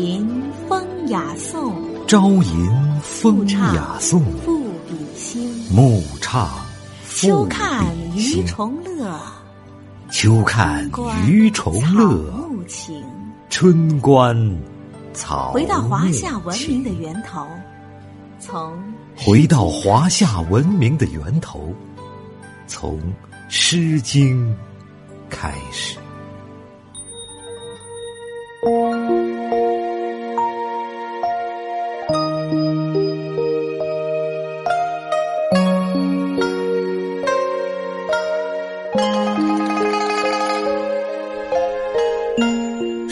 吟风雅颂，朝吟风雅颂，赋比兴，暮唱秋看鱼虫乐，秋看鱼虫乐，草木情，春观草回到华夏文明的源头，从回到华夏文明的源头，从《诗经》开始。《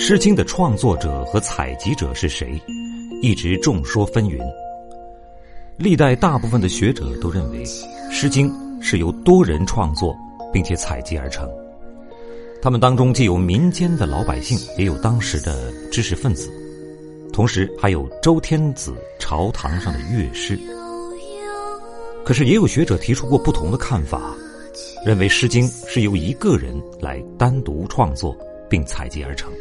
诗经》的创作者和采集者是谁，一直众说纷纭。历代大部分的学者都认为，《诗经》是由多人创作并且采集而成。他们当中既有民间的老百姓，也有当时的知识分子，同时还有周天子朝堂上的乐师。可是，也有学者提出过不同的看法，认为《诗经》是由一个人来单独创作并采集而成。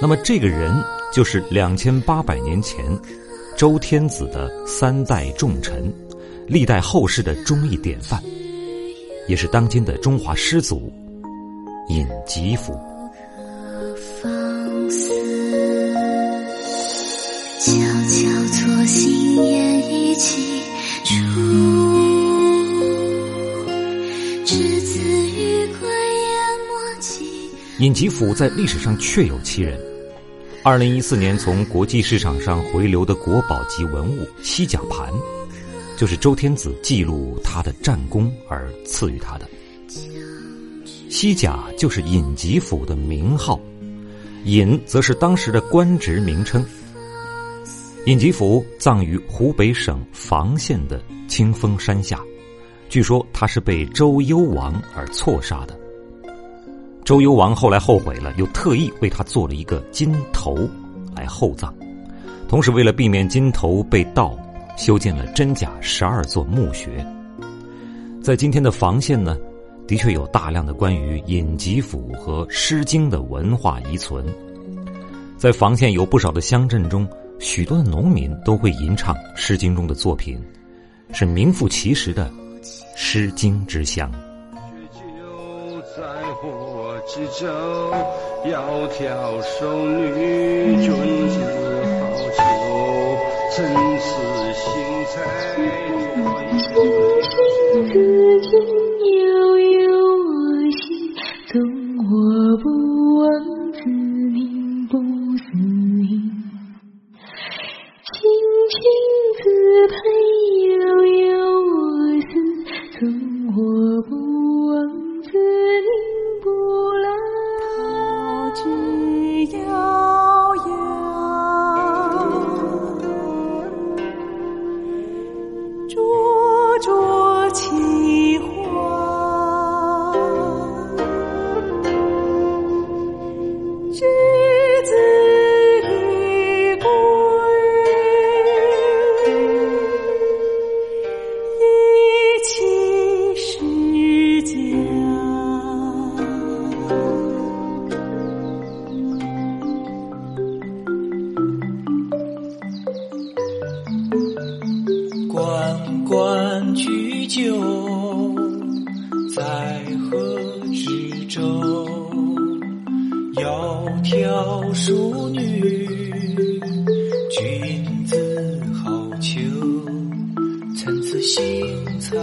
那么，这个人就是两千八百年前周天子的三代重臣，历代后世的忠义典范，也是当今的中华师祖尹吉甫。尹吉甫在历史上确有其人。二零一四年从国际市场上回流的国宝级文物西甲盘，就是周天子记录他的战功而赐予他的。西甲就是尹吉甫的名号，尹则是当时的官职名称。尹吉甫葬于湖北省房县的清风山下，据说他是被周幽王而错杀的。周幽王后来后悔了，又特意为他做了一个金头来厚葬，同时为了避免金头被盗，修建了真假十二座墓穴。在今天的房县呢，的确有大量的关于尹吉甫和《诗经》的文化遗存。在房县有不少的乡镇中，许多的农民都会吟唱《诗经》中的作品，是名副其实的《诗经》之乡。之舟，窈窕淑女，君子好逑。参差灼灼其华。之子于归，一起诗家。关关雎鸠，在河之洲。窈窕淑女，君子好逑。参差荇菜，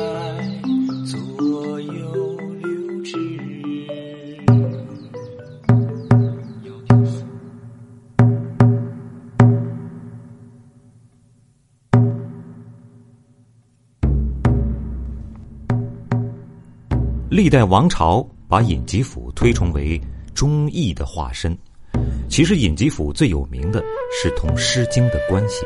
历代王朝把尹吉甫推崇为忠义的化身。其实，尹吉甫最有名的是同《诗经》的关系。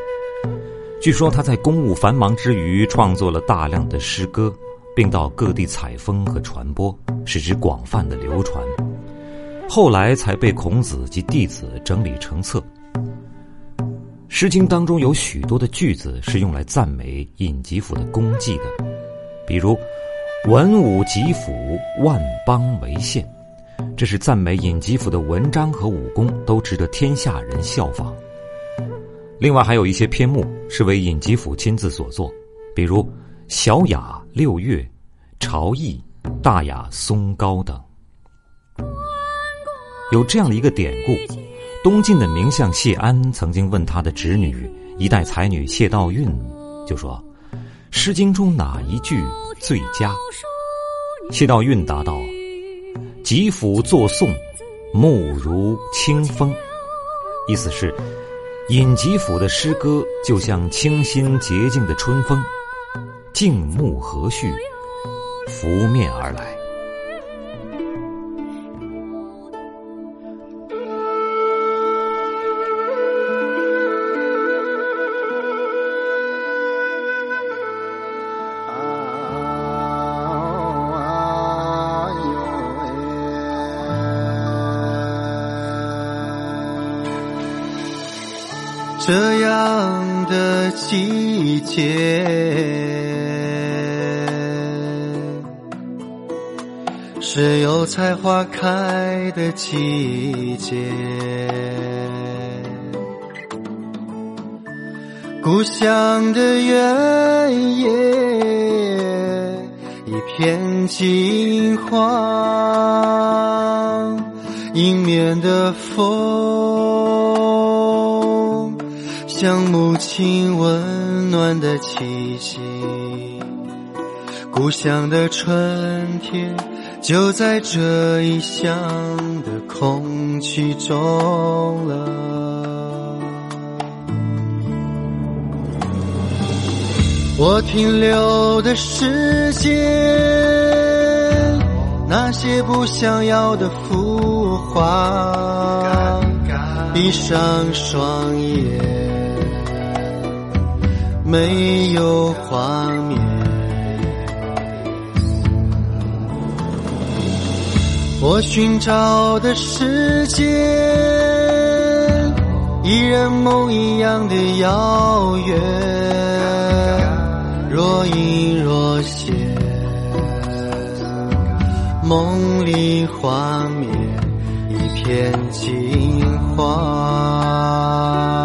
据说他在公务繁忙之余，创作了大量的诗歌，并到各地采风和传播，使之广泛的流传。后来才被孔子及弟子整理成册。《诗经》当中有许多的句子是用来赞美尹吉甫的功绩的，比如“文武吉甫，万邦为献”，这是赞美尹吉甫的文章和武功都值得天下人效仿。另外还有一些篇目是为尹吉甫亲自所作，比如《小雅》《六月》《朝艺》《大雅》《松高》等。有这样的一个典故：东晋的名相谢安曾经问他的侄女、一代才女谢道韫，就说：“《诗经》中哪一句最佳？”谢道韫答道：“吉甫作颂，目如清风。”意思是。尹吉甫的诗歌就像清新洁净的春风，静穆和煦，拂面而来。这样的季节，是油菜花开的季节。故乡的原野一片金黄，迎面的风。像母亲温暖的气息，故乡的春天就在这异乡的空气中了。我停留的时间，那些不想要的浮华，闭上双眼。没有画面，我寻找的世界依然梦一样的遥远，若隐若现，梦里画面一片金黄。